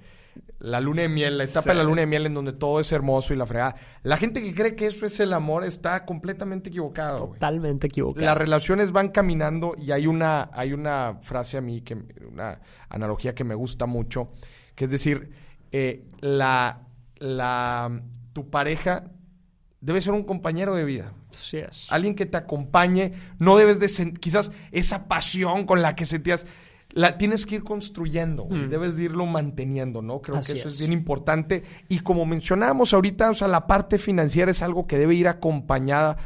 la luna de miel, la etapa de la luna de miel en donde todo es hermoso y la fregada. La gente que cree que eso es el amor está completamente equivocada, güey. Totalmente equivocado. Las relaciones van caminando y hay una, hay una frase a mí, que, una analogía que me gusta mucho, que es decir, eh, la, la, tu pareja debe ser un compañero de vida. Así es. Alguien que te acompañe, no debes de quizás esa pasión con la que sentías, la tienes que ir construyendo, güey, debes de irlo manteniendo, ¿no? Creo Mm. Así que eso es. es. bien importante. Y como mencionábamos ahorita, o sea, la parte financiera es algo que debe ir acompañada,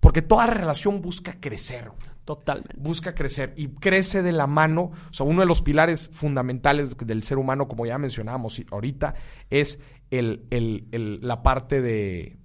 porque toda relación busca crecer. Totalmente. Busca crecer y crece de la mano. O sea, uno de los pilares fundamentales del ser humano, como ya mencionábamos ahorita, es el, el- el- la parte de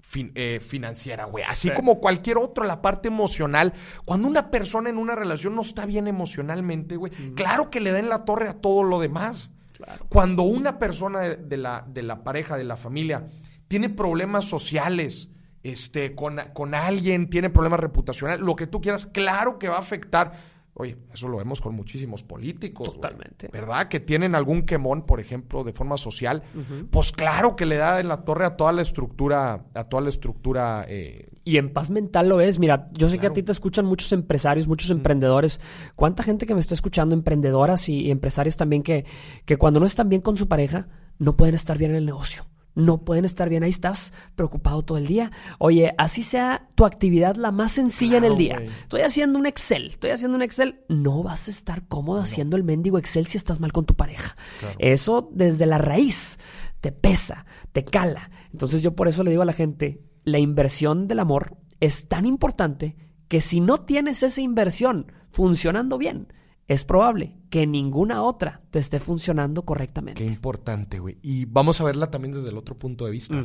fin- eh, financiera, güey. Así Sí. como cualquier otro, la parte emocional. Cuando una persona en una relación no está bien emocionalmente, güey, claro que le da en la torre a todo lo demás. Claro. Cuando una persona de, de la, de la pareja, de la familia, tiene problemas sociales, este, con, con alguien, tiene problemas reputacionales, lo que tú quieras, claro que va a afectar. Oye, eso lo vemos con muchísimos políticos. Totalmente. ¿Verdad? Que tienen algún quemón, por ejemplo, de forma social. Pues claro que le da en la torre a toda la estructura, a toda la estructura. eh, Y en paz mental lo es. Mira, yo sé que a ti te escuchan muchos empresarios, muchos emprendedores. ¿Cuánta gente que me está escuchando, emprendedoras y, y empresarias también, que, que cuando no están bien con su pareja, no pueden estar bien en el negocio? No pueden estar bien, ahí estás preocupado todo el día. Oye, así sea tu actividad la más sencilla en el día. Estoy haciendo un Excel, estoy haciendo un Excel. No vas a estar cómodo haciendo el mendigo Excel si estás mal con tu pareja. Eso desde la raíz te pesa, te cala. Entonces yo por eso le digo a la gente, la inversión del amor es tan importante que si no tienes esa inversión funcionando bien, es probable que ninguna otra te esté funcionando correctamente. Qué importante, güey. Y vamos a verla también desde el otro punto de vista.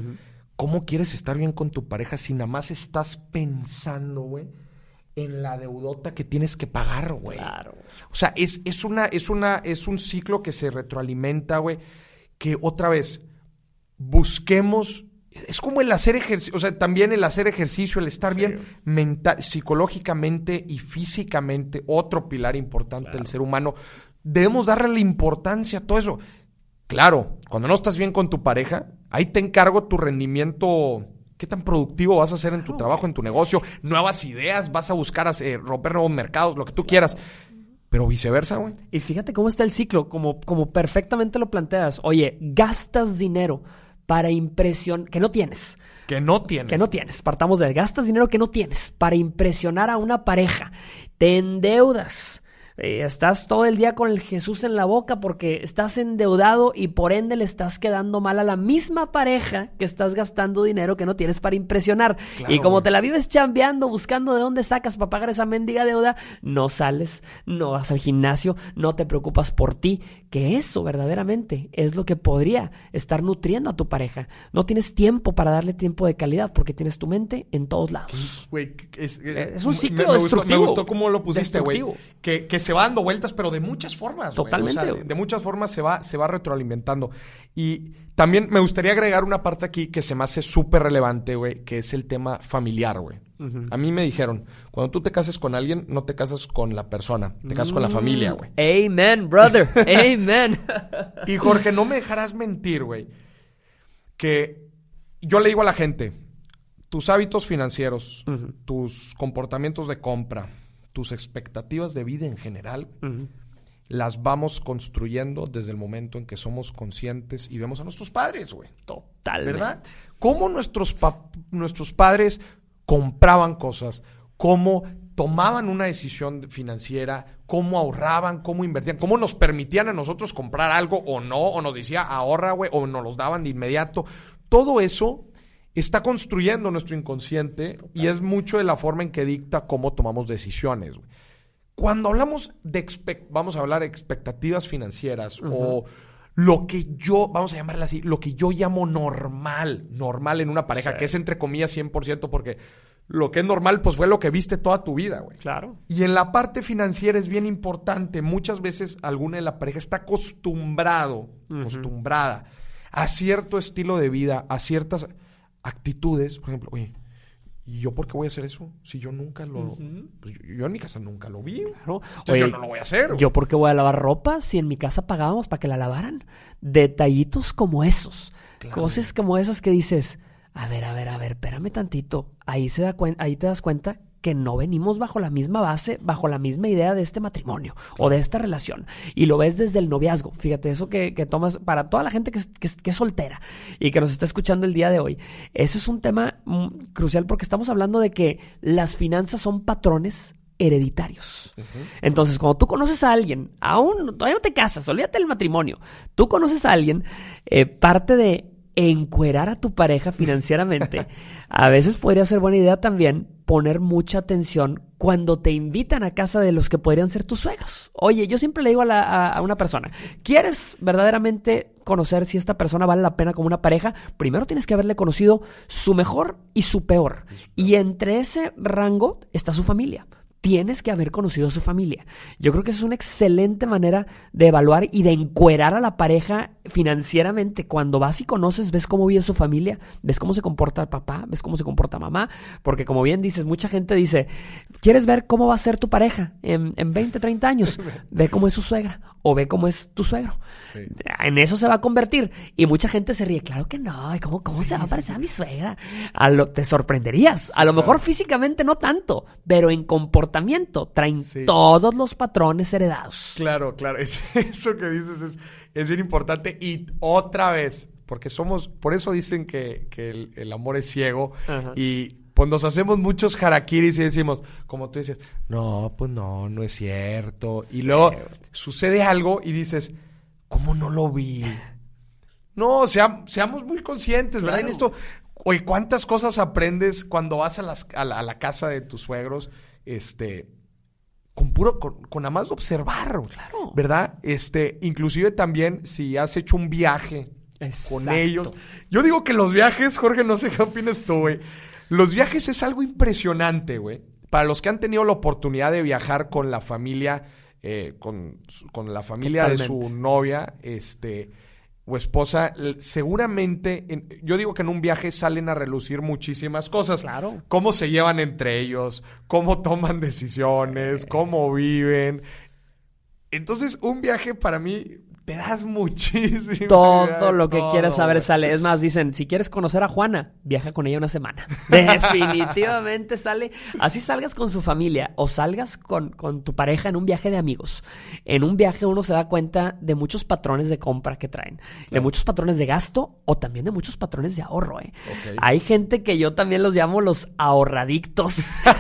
¿Cómo quieres estar bien con tu pareja si nada más estás pensando, güey, en la deudota que tienes que pagar, güey? Claro. O sea, es, es una, es una, es un ciclo que se retroalimenta, güey. Que otra vez, busquemos. Es como el hacer ejercicio, o sea, también el hacer ejercicio, el estar bien mental, psicológicamente y físicamente, otro pilar importante del ser humano. Debemos darle la importancia a todo eso. Claro, cuando no estás bien con tu pareja, ahí te encargo tu rendimiento. ¿Qué tan productivo vas a hacer en tu trabajo, en tu negocio? Nuevas ideas, vas a buscar eh, romper nuevos mercados, lo que tú quieras. Pero viceversa, güey. Y fíjate cómo está el ciclo, como, como perfectamente lo planteas. Oye, gastas dinero para impresión que no tienes. Que no tienes. Que no tienes. Partamos de gastas dinero que no tienes para impresionar a una pareja. Te endeudas. Eh, estás todo el día con el Jesús en la boca porque estás endeudado y por ende le estás quedando mal a la misma pareja que estás gastando dinero que no tienes para impresionar. Claro, y como güey. te la vives chambeando, buscando de dónde sacas para pagar esa mendiga deuda, no sales, no vas al gimnasio, no te preocupas por ti, que eso verdaderamente es lo que podría estar nutriendo a tu pareja. No tienes tiempo para darle tiempo de calidad porque tienes tu mente en todos lados. Güey, es, Es un ciclo me, gustó, destructivo. me gustó cómo lo pusiste, güey. Que se va dando vueltas, pero de muchas formas. güey. Totalmente, O sea, de, muchas formas se va, se va retroalimentando. Y también me gustaría agregar una parte aquí que se me hace súper relevante, güey, que es el tema familiar, güey. A mí me dijeron, cuando tú te cases con alguien, no te casas con la persona, te casas con la familia, güey. Amen, brother. Amen. Y Jorge, no me dejarás mentir, güey. Que yo le digo a la gente, tus hábitos financieros, tus comportamientos de compra, tus expectativas de vida en general, las vamos construyendo desde el momento en que somos conscientes y vemos a nuestros padres, güey. Totalmente. ¿Verdad? Cómo nuestros, pa- nuestros padres compraban cosas, cómo tomaban una decisión financiera, cómo ahorraban, cómo invertían, cómo nos permitían a nosotros comprar algo o no, o nos decía ahorra, güey, o nos los daban de inmediato. Todo eso está construyendo nuestro inconsciente y es mucho de la forma en que dicta cómo tomamos decisiones, güey. Cuando hablamos de, vamos a hablar de expectativas financieras o lo que yo, vamos a llamarla así, lo que yo llamo normal, normal en una pareja, Sí. que es entre comillas 100%, porque lo que es normal, pues fue lo que viste toda tu vida, güey. Claro. Y en la parte financiera es bien importante. Muchas veces alguna de la pareja está acostumbrado, acostumbrada a cierto estilo de vida, a ciertas actitudes. Por ejemplo, oye, ¿y yo por qué voy a hacer eso? Si yo nunca lo... pues yo, yo en mi casa nunca lo vi. Claro. Entonces Oye, yo no lo voy a hacer. güey. ¿Yo por qué voy a lavar ropa si en mi casa pagábamos para que la lavaran? Detallitos como esos. Claro. Cosas como esas que dices, a ver, a ver, a ver, espérame tantito. Ahí, se da ahí te das cuenta que no venimos bajo la misma base, bajo la misma idea de este matrimonio o de esta relación. Y lo ves desde el noviazgo. Fíjate, eso que, que tomas para toda la gente que es, que que es soltera y que nos está escuchando el día de hoy. Ese es un tema mm, crucial porque estamos hablando de que las finanzas son patrones hereditarios. Entonces, cuando tú conoces a alguien, aún todavía no te casas, olvídate del matrimonio, tú conoces a alguien, eh, parte de encuerar a tu pareja financieramente, a veces podría ser buena idea también poner mucha atención cuando te invitan a casa de los que podrían ser tus suegros. Oye, yo siempre le digo a, la- a- a una persona, ¿quieres verdaderamente conocer si esta persona vale la pena como una pareja? Primero tienes que haberle conocido su mejor y su peor. Y entre ese rango está su familia tienes que haber conocido a su familia. Yo creo que es una excelente manera de evaluar y de encuerar a la pareja financieramente. Cuando vas y conoces, ves cómo vive su familia, ves cómo se comporta el papá, ves cómo se comporta mamá, porque como bien dices, mucha gente dice, ¿quieres ver cómo va a ser tu pareja en, en 20, 30 años? Ve cómo es su suegra o ve cómo es tu suegro. En eso se va a convertir. Y mucha gente se ríe, claro que no, ¿y ¿cómo, cómo se va a parecer a mi suegra? A lo, te sorprenderías. a lo mejor físicamente no tanto, pero en comportamiento traen Sí. todos los patrones heredados. Claro, claro. Es- eso que dices es, es bien importante. Y otra vez, porque somos, por eso dicen que, que el, el amor es ciego. Ajá. Y pues nos hacemos muchos harakiris y decimos, como tú dices, no, pues no, no es cierto. Y luego sucede algo y dices, ¿cómo no lo vi? No, seam- seamos muy conscientes, ¿verdad? En esto, oye, ¿cuántas cosas aprendes cuando vas a, las, a, la, a la casa de tus suegros? Este, con puro, con, con nada más observar, Claro. ¿verdad? Este, inclusive también si has hecho un viaje con ellos. Yo digo que los viajes, Jorge, no sé qué opinas tú, güey. Los viajes es algo impresionante, güey. Para los que han tenido la oportunidad de viajar con la familia, eh, con, con la familia de su novia, este, o esposa, seguramente, en- yo digo que en un viaje salen a relucir muchísimas cosas. Claro. Cómo se llevan entre ellos, cómo toman decisiones, cómo viven. Entonces, un viaje para mí te das muchísimo. Todo lo que todo, quieres saber güey. sale. Es más, dicen, si quieres conocer a Juana, viaja con ella una semana. Definitivamente sale. Así salgas con su familia o salgas con, con tu pareja en un viaje de amigos. En un viaje uno se da cuenta de muchos patrones de compra que traen. De muchos patrones de gasto o también de muchos patrones de ahorro. ¿eh? Hay gente que yo también los llamo los ahorradictos.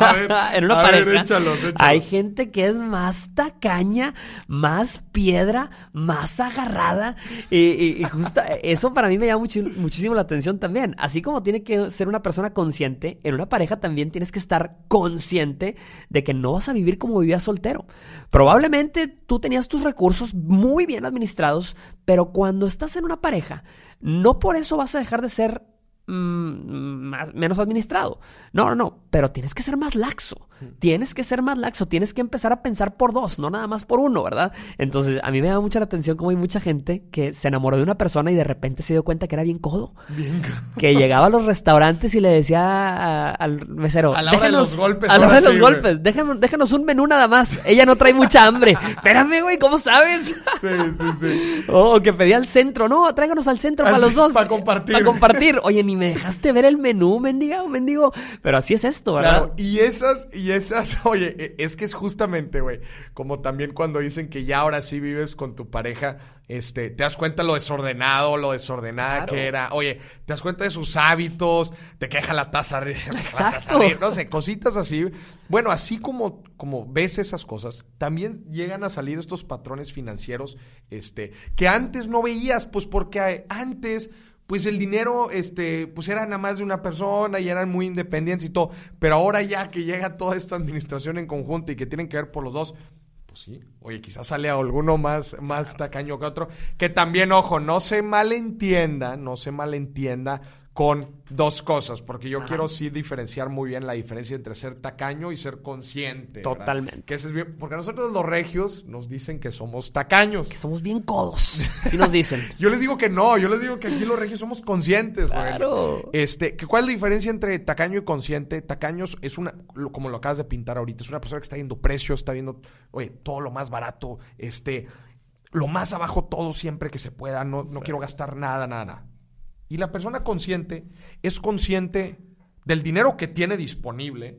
Ver, en una ver, pareja. échalos, échalos. Hay gente que es más tacaña, más piedra, más agarrada. Y, justo eso para mí me llama muchísimo la atención también. Así como tiene que ser una persona consciente, en una pareja también tienes que estar consciente de que no vas a vivir como vivías soltero. Probablemente tú tenías tus recursos muy bien administrados, pero cuando estás en una pareja, no por eso vas a dejar de ser mm, más- menos administrado. No, no, no, pero tienes que ser más laxo. Tienes que ser más laxo, tienes que empezar a pensar por dos, no nada más por uno, ¿verdad? Entonces, a mí me da mucha la atención cómo hay mucha gente que se enamoró de una persona y de repente se dio cuenta que era bien codo. Bien. Que llegaba a los restaurantes y le decía a- al mesero, A la hora de "Déjenos- los golpes, A la hora de los sí, güey". golpes, déjanos, déjanos un menú nada más. Ella no trae mucha hambre. Espérame, güey, ¿cómo sabes? Sí, sí, sí. Oh, que pedía al centro. No, tráiganos al centro para los dos. para compartir. Para compartir. Oye, ni me dejaste ver el menú, mendiga, mendigo. Pero así es esto, ¿verdad? Claro, y esas, y esas, oye, e- es que es justamente, güey, como también cuando dicen que ya ahora sí vives con tu pareja, este, te das cuenta lo desordenado, lo desordenada Claro. que era, oye, te das cuenta de sus hábitos, te queja la taza arriba, no sé, cositas así. Bueno, así como, como ves esas cosas, también llegan a salir estos patrones financieros, este, que antes no veías, pues porque antes pues el dinero, este, pues era nada más de una persona y eran muy independientes y todo. Pero ahora ya que llega toda esta administración en conjunto y que tienen que ver por los dos, pues sí, oye, quizás sale alguno más, más tacaño que otro. Que también, ojo, no se malentienda, no se malentienda con dos cosas, porque yo Ajá. quiero sí diferenciar muy bien la diferencia entre ser tacaño y ser consciente. ¿verdad? Totalmente. Que ese es bien, porque nosotros los regios nos dicen que somos tacaños. Que somos bien codos. Así nos dicen. Yo les digo que no, yo les digo que aquí los regios somos conscientes, güey. Claro. Este, ¿cuál es la diferencia entre tacaño y consciente? Tacaños es una, como lo acabas de pintar ahorita, es una persona que está viendo precios, está viendo, oye, todo lo más barato, este, lo más abajo todo siempre que se pueda, no, no quiero gastar nada, nada, nada. Y la persona consciente es consciente del dinero que tiene disponible,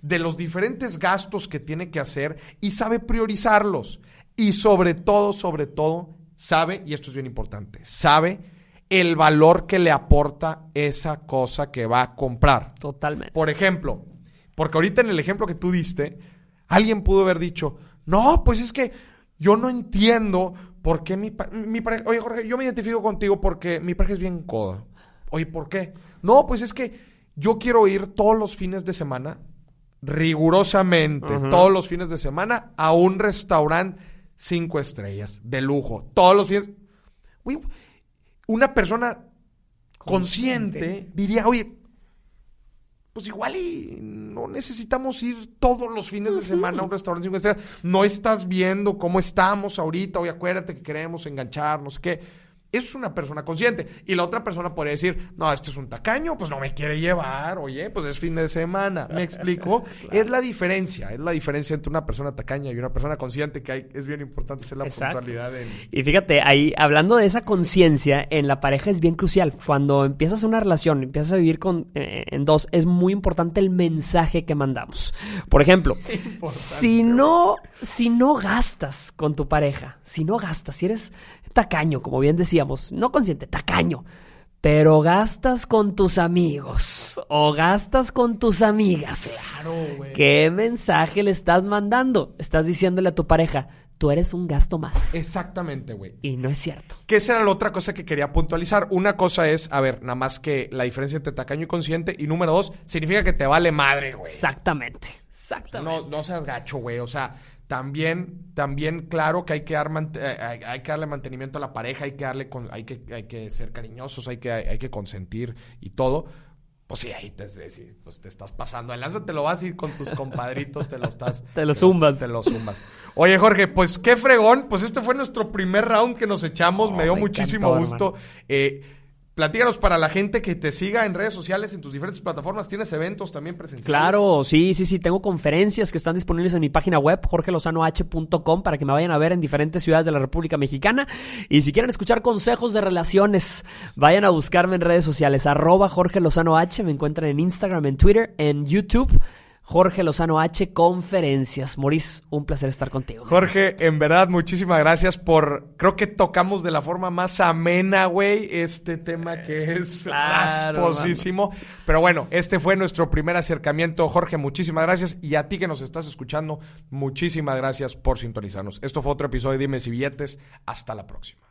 de los diferentes gastos que tiene que hacer y sabe priorizarlos. Y sobre todo, sobre todo, sabe, y esto es bien importante, sabe el valor que le aporta esa cosa que va a comprar. Totalmente. Por ejemplo, porque ahorita en el ejemplo que tú diste, alguien pudo haber dicho, no, pues es que yo no entiendo ¿por qué mi, mi pareja? Oye, Jorge, yo me identifico contigo porque mi pareja es bien coda. Oye, ¿por qué? No, pues es que yo quiero ir todos los fines de semana, rigurosamente, todos los fines de semana, a un restaurante cinco estrellas, de lujo, todos los fines. Güey, una persona consciente, diría, oye, pues igual y no necesitamos ir todos los fines de semana a un restaurante cinco estrellas. No estás viendo cómo estamos ahorita. Oye, acuérdate que queremos enganchar, no sé qué. Eso es una persona consciente. Y la otra persona podría decir, no, este es un tacaño, pues no me quiere llevar. Oye, pues es fin de semana. ¿Me explico? Es la diferencia. Es la diferencia entre una persona tacaña y una persona consciente que hay, es bien importante hacer la Exacto. puntualidad en... Y fíjate, ahí hablando de esa conciencia en la pareja es bien crucial. Cuando empiezas una relación, empiezas a vivir con, eh, en dos, es muy importante el mensaje que mandamos. Por ejemplo, si no, si no gastas con tu pareja, si no gastas, si eres tacaño, como bien decíamos, no consciente, tacaño. Pero gastas con tus amigos o gastas con tus amigas. ¿Qué mensaje le estás mandando? Estás diciéndole a tu pareja, tú eres un gasto más. Exactamente, güey. Y no es cierto. Que esa era la otra cosa que quería puntualizar. Una cosa es, a ver, nada más que la diferencia entre tacaño y consciente. Y número dos, significa que te vale madre, güey. Exactamente. Exactamente. No, no seas gacho, güey. O sea, también, también, claro que hay que, dar eh, hay, hay que darle mantenimiento a la pareja, hay que darle con, hay que, hay que ser cariñosos, hay que, hay que consentir y todo. Pues sí, ahí te, sí, pues te estás pasando. El te lo vas a ir con tus compadritos, te lo estás. Te lo zumbas. Te lo zumbas. Oye, Jorge, pues qué fregón. Pues este fue nuestro primer round que nos echamos. Oh, me dio me muchísimo encantó, gusto. Eh, platícanos para la gente que te siga en redes sociales, en tus diferentes plataformas. ¿Tienes eventos también presenciales? Claro, sí, sí, sí. Tengo conferencias que están disponibles en mi página web, jorgelozanoh.com, para que me vayan a ver en diferentes ciudades de la República Mexicana. Y si quieren escuchar consejos de relaciones, vayan a buscarme en redes sociales, arroba Jorge Lozano H. Me encuentran en Instagram, en Twitter, en YouTube. Jorge Lozano H Conferencias. Moris, un placer estar contigo. Jorge, en verdad, muchísimas gracias por. Creo que tocamos de la forma más amena, güey, este tema que es claro. Pero bueno, este fue nuestro primer acercamiento. Jorge, muchísimas gracias. Y a ti que nos estás escuchando, muchísimas gracias por sintonizarnos. Esto fue otro episodio de Dime si Billetes. Hasta la próxima.